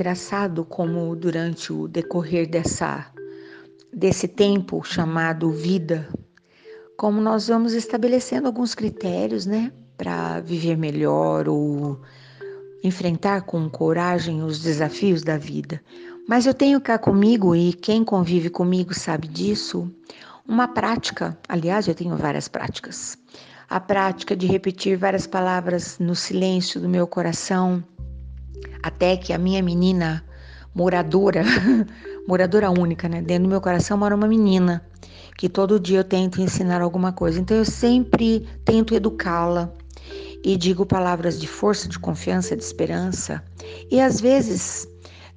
engraçado como durante o decorrer dessa desse tempo chamado vida, como nós vamos estabelecendo alguns critérios, né, para viver melhor ou enfrentar com coragem os desafios da vida. Mas eu tenho cá comigo, e quem convive comigo sabe disso, uma prática. Aliás, eu tenho várias práticas. A prática de repetir várias palavras no silêncio do meu coração, até que a minha menina moradora, moradora única, né? Dentro do meu coração mora uma menina que todo dia eu tento ensinar alguma coisa. Então eu sempre tento educá-la e digo palavras de força, de confiança, de esperança. E às vezes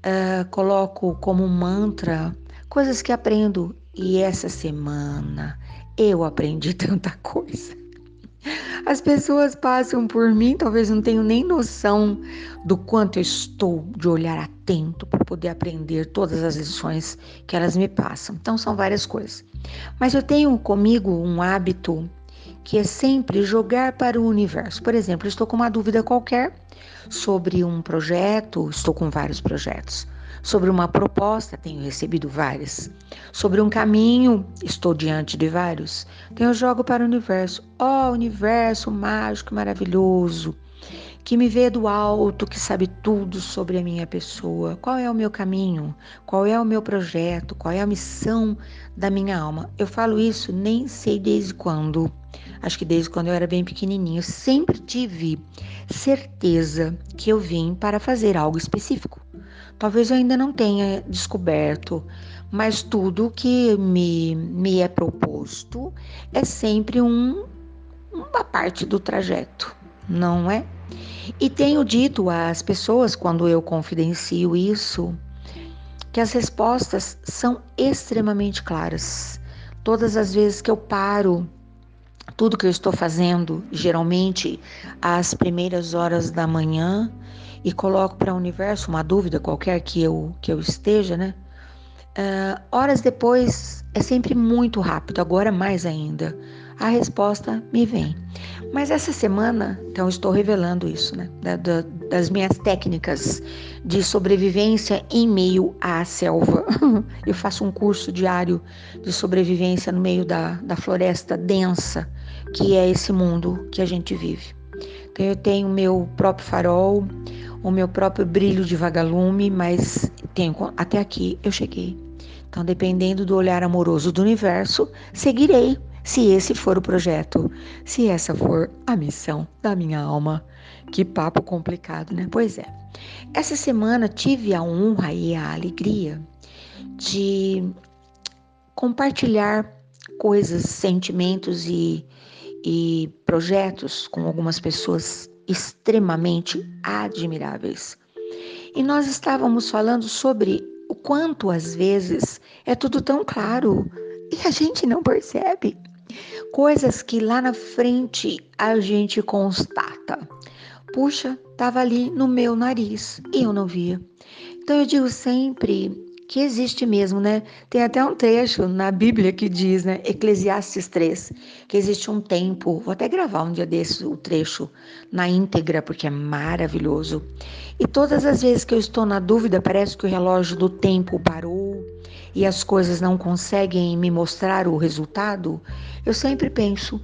uh, coloco como mantra coisas que aprendo. E essa semana eu aprendi tanta coisa. As pessoas passam por mim, talvez não tenham nem noção do quanto eu estou de olhar atento para poder aprender todas as lições que elas me passam. Então são várias coisas. Mas eu tenho comigo um hábito que é sempre jogar para o universo. Por exemplo, estou com uma dúvida qualquer sobre um projeto, estou com vários projetos. Sobre uma proposta, tenho recebido várias. Sobre um caminho, estou diante de vários. Eu jogo para o universo. Ó, oh, universo mágico e maravilhoso que me vê do alto, que sabe tudo sobre a minha pessoa, qual é o meu caminho, qual é o meu projeto, qual é a missão da minha alma. Eu falo isso nem sei desde quando. Acho que desde quando eu era bem pequenininho, sempre tive certeza que eu vim para fazer algo específico. Talvez eu ainda não tenha descoberto, mas tudo que me, me é proposto é sempre um, uma parte do trajeto, não é? E tenho dito às pessoas, quando eu confidencio isso, que as respostas são extremamente claras. Todas as vezes que eu paro tudo que eu estou fazendo, geralmente às primeiras horas da manhã, e coloco para o universo uma dúvida qualquer que eu, que eu esteja, né? Uh, horas depois é sempre muito rápido, agora mais ainda. A resposta me vem. Mas essa semana, então estou revelando isso, né? Da, da, das minhas técnicas de sobrevivência em meio à selva. Eu faço um curso diário de sobrevivência no meio da, da floresta densa, que é esse mundo que a gente vive. Então eu tenho meu próprio farol, o meu próprio brilho de vagalume, mas tenho até aqui eu cheguei. Então, dependendo do olhar amoroso do universo, seguirei se esse for o projeto, se essa for a missão da minha alma. Que papo complicado, né? Pois é. Essa semana tive a honra e a alegria de compartilhar coisas, sentimentos e, e projetos com algumas pessoas extremamente admiráveis. E nós estávamos falando sobre o quanto às vezes é tudo tão claro e a gente não percebe. Coisas que lá na frente a gente constata. Puxa, estava ali no meu nariz e eu não via. Então eu digo sempre que existe mesmo, né? Tem até um trecho na Bíblia que diz, né? Eclesiastes 3, que existe um tempo. Vou até gravar um dia desse o trecho na íntegra, porque é maravilhoso. E todas as vezes que eu estou na dúvida, parece que o relógio do tempo parou e as coisas não conseguem me mostrar o resultado, eu sempre penso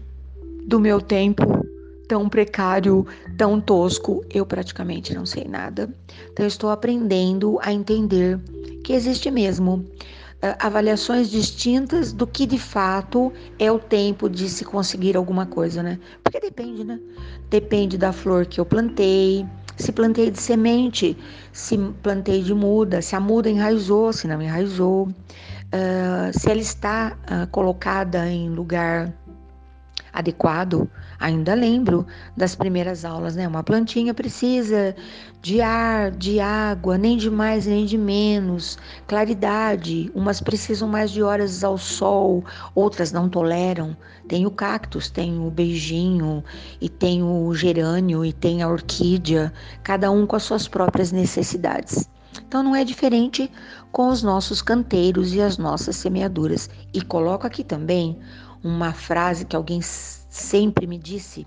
do meu tempo tão precário, tão tosco, eu praticamente não sei nada. Então, estou aprendendo a entender que existe mesmo uh, avaliações distintas do que de fato é o tempo de se conseguir alguma coisa, né? Porque depende, né? Depende da flor que eu plantei, se plantei de semente, se plantei de muda, se a muda enraizou, se não enraizou, uh, se ela está uh, colocada em lugar adequado. Ainda lembro das primeiras aulas, né? Uma plantinha precisa de ar, de água, nem de mais nem de menos, claridade. Umas precisam mais de horas ao sol, outras não toleram. Tem o cactus, tem o beijinho, e tem o gerânio, e tem a orquídea, cada um com as suas próprias necessidades. Então não é diferente com os nossos canteiros e as nossas semeaduras. E coloco aqui também uma frase que alguém sempre me disse,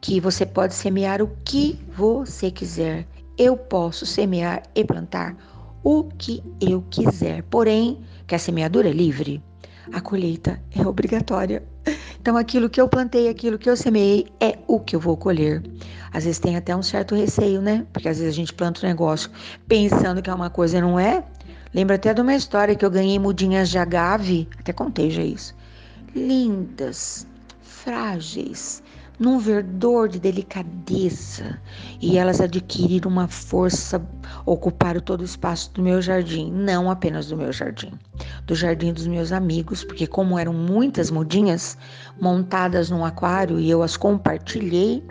que você pode semear o que você quiser. eu posso semear e plantar o que eu quiser. Porém, que a semeadura é livre, a colheita é obrigatória. Então, aquilo que eu plantei, aquilo que eu semeei, é o que eu vou colher. Às vezes tem até um certo receio, né? Porque às vezes a gente planta um negócio pensando que é uma coisa e não é. Lembro até de uma história que eu ganhei mudinhas de agave, até contei já isso. Lindas, frágeis, num verdor de delicadeza, e elas adquiriram uma força, ocuparam todo o espaço do meu jardim, não apenas do meu jardim, do jardim dos meus amigos, porque como eram muitas mudinhas montadas num aquário e eu as compartilhei,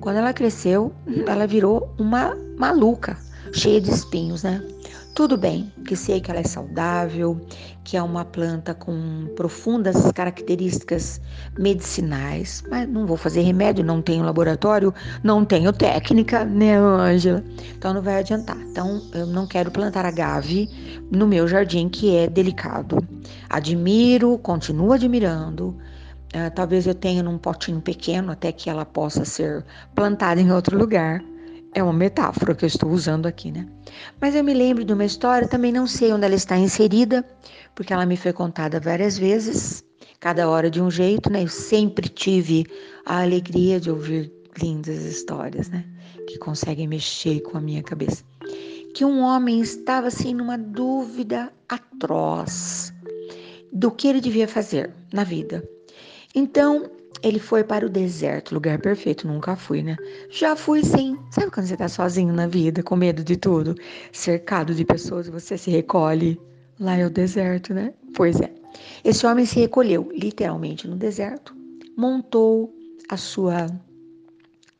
quando ela cresceu, ela virou uma maluca, cheia de espinhos, né? Tudo bem, que sei que ela é saudável, que é uma planta com profundas características medicinais, mas não vou fazer remédio, não tenho laboratório, não tenho técnica, né, Ângela? Então não vai adiantar. Então eu não quero plantar agave no meu jardim, que é delicado. Admiro, continuo admirando. Uh, talvez eu tenha num potinho pequeno até que ela possa ser plantada em outro lugar é uma metáfora que eu estou usando aqui, né? Mas eu me lembro de uma história, também não sei onde ela está inserida, porque ela me foi contada várias vezes, cada hora de um jeito, né? Eu sempre tive a alegria de ouvir lindas histórias, né? Que conseguem mexer com a minha cabeça. Que um homem estava assim numa dúvida atroz do que ele devia fazer na vida. Então, ele foi para o deserto, lugar perfeito, nunca fui, né? Já fui sim. Sabe quando você tá sozinho na vida, com medo de tudo, cercado de pessoas você se recolhe? Lá é o deserto, né? Pois é. Esse homem se recolheu literalmente no deserto, montou a sua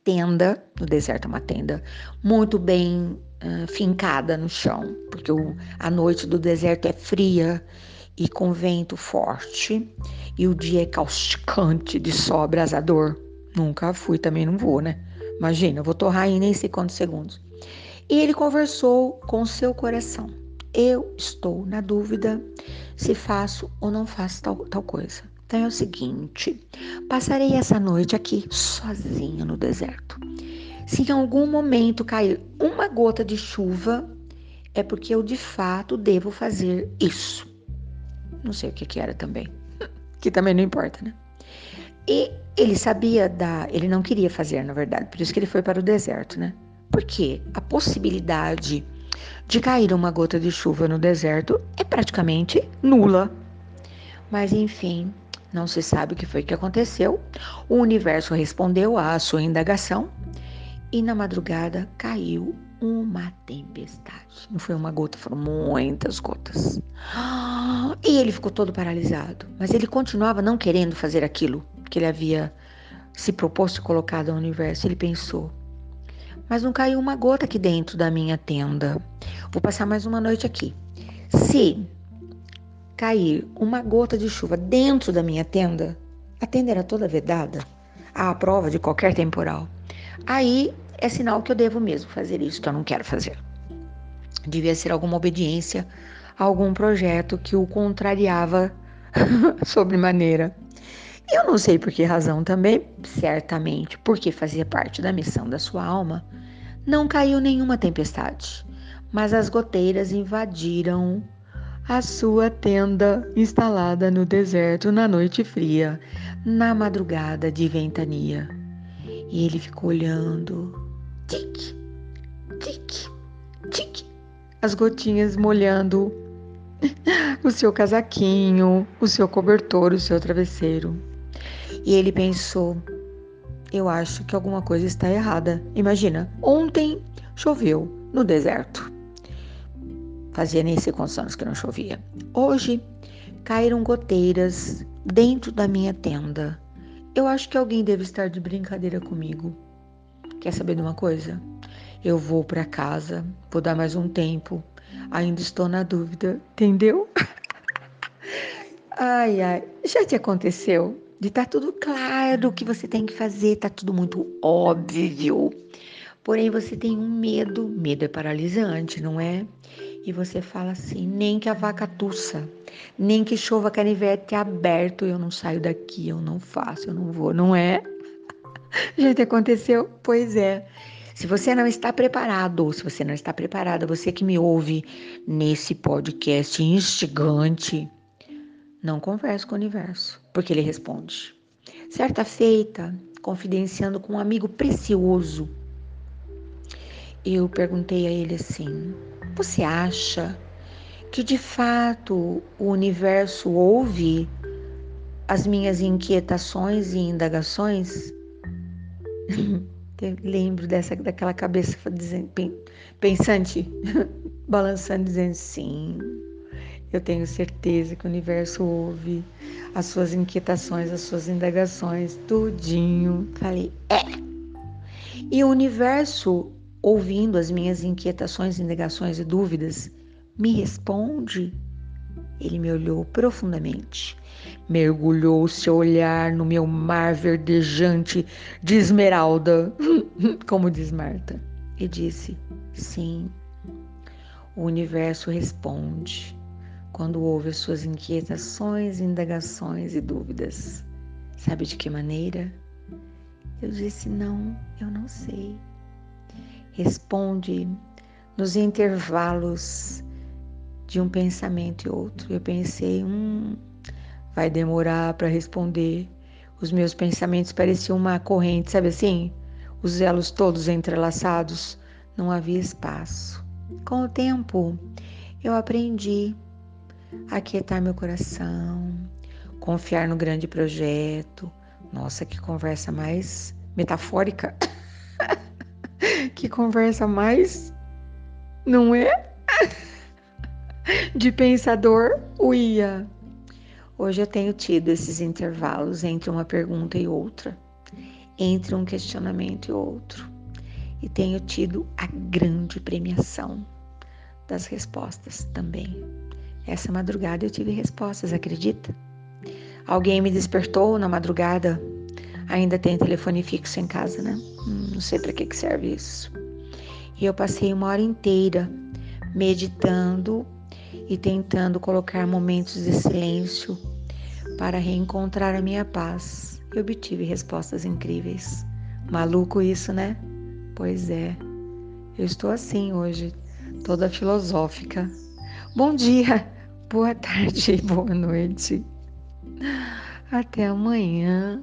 tenda, no deserto é uma tenda muito bem uh, fincada no chão, porque o, a noite do deserto é fria e com vento forte e o dia é causticante de sol abrasador. Nunca fui, também não vou, né? Imagina, eu vou torrar em nem sei quantos segundos. E ele conversou com seu coração. Eu estou na dúvida se faço ou não faço tal, tal coisa. Então é o seguinte: passarei essa noite aqui sozinha no deserto. Se em algum momento cair uma gota de chuva, é porque eu de fato devo fazer isso. Não sei o que, que era também que também não importa, né? E ele sabia da. Ele não queria fazer, na verdade, por isso que ele foi para o deserto, né? Porque a possibilidade de cair uma gota de chuva no deserto é praticamente nula. Mas enfim, não se sabe o que foi que aconteceu. O universo respondeu à sua indagação e na madrugada caiu uma tempestade. Não foi uma gota, foram muitas gotas. E ele ficou todo paralisado, mas ele continuava não querendo fazer aquilo que ele havia se proposto colocado ao universo. Ele pensou: mas não caiu uma gota aqui dentro da minha tenda. Vou passar mais uma noite aqui. Se cair uma gota de chuva dentro da minha tenda, a tenda era toda vedada, à prova de qualquer temporal. Aí é sinal que eu devo mesmo fazer isso, que eu não quero fazer. Devia ser alguma obediência a algum projeto que o contrariava sobremaneira. Eu não sei por que razão também, certamente porque fazia parte da missão da sua alma, não caiu nenhuma tempestade, mas as goteiras invadiram a sua tenda instalada no deserto na noite fria, na madrugada de ventania. E ele ficou olhando, tic, tic, tic, as gotinhas molhando o seu casaquinho, o seu cobertor, o seu travesseiro. E ele pensou: eu acho que alguma coisa está errada. Imagina, ontem choveu no deserto. Fazia nem sei quantos anos que não chovia. Hoje caíram goteiras dentro da minha tenda. Eu acho que alguém deve estar de brincadeira comigo. Quer saber de uma coisa? Eu vou para casa, vou dar mais um tempo. Ainda estou na dúvida, entendeu? ai, ai, já te aconteceu de estar tá tudo claro o que você tem que fazer, tá tudo muito óbvio. Porém, você tem um medo, medo é paralisante, não é? E você fala assim: nem que a vaca tussa, nem que chova canivete aberto, eu não saio daqui, eu não faço, eu não vou, não é? Já te aconteceu? Pois é. Se você não está preparado, se você não está preparada, você que me ouve nesse podcast instigante, não converse com o universo, porque ele responde. Certa feita, confidenciando com um amigo precioso, eu perguntei a ele assim: Você acha que de fato o universo ouve as minhas inquietações e indagações? Lembro dessa daquela cabeça pensante, balançando, dizendo sim. Eu tenho certeza que o universo ouve as suas inquietações, as suas indagações, tudinho. Falei, é. E o universo, ouvindo as minhas inquietações, indagações e dúvidas, me responde. Ele me olhou profundamente, mergulhou seu olhar no meu mar verdejante de esmeralda, como diz Marta, e disse: Sim. O universo responde quando ouve as suas inquietações, indagações e dúvidas. Sabe de que maneira? Eu disse: Não, eu não sei. Responde nos intervalos de um pensamento e outro. Eu pensei: Hum, vai demorar para responder. Os meus pensamentos pareciam uma corrente, sabe assim? Os elos todos entrelaçados. Não havia espaço. Com o tempo, eu aprendi aquietar meu coração, confiar no grande projeto. Nossa, que conversa mais metafórica. que conversa mais. Não é? De pensador, uia. Hoje eu tenho tido esses intervalos entre uma pergunta e outra, entre um questionamento e outro, e tenho tido a grande premiação das respostas também. Essa madrugada eu tive respostas, acredita? Alguém me despertou na madrugada. Ainda tem telefone fixo em casa, né? Hum, não sei para que, que serve isso. E eu passei uma hora inteira meditando e tentando colocar momentos de silêncio para reencontrar a minha paz. E obtive respostas incríveis. Maluco isso, né? Pois é. Eu estou assim hoje, toda filosófica. Bom dia! Boa tarde boa noite. Até amanhã.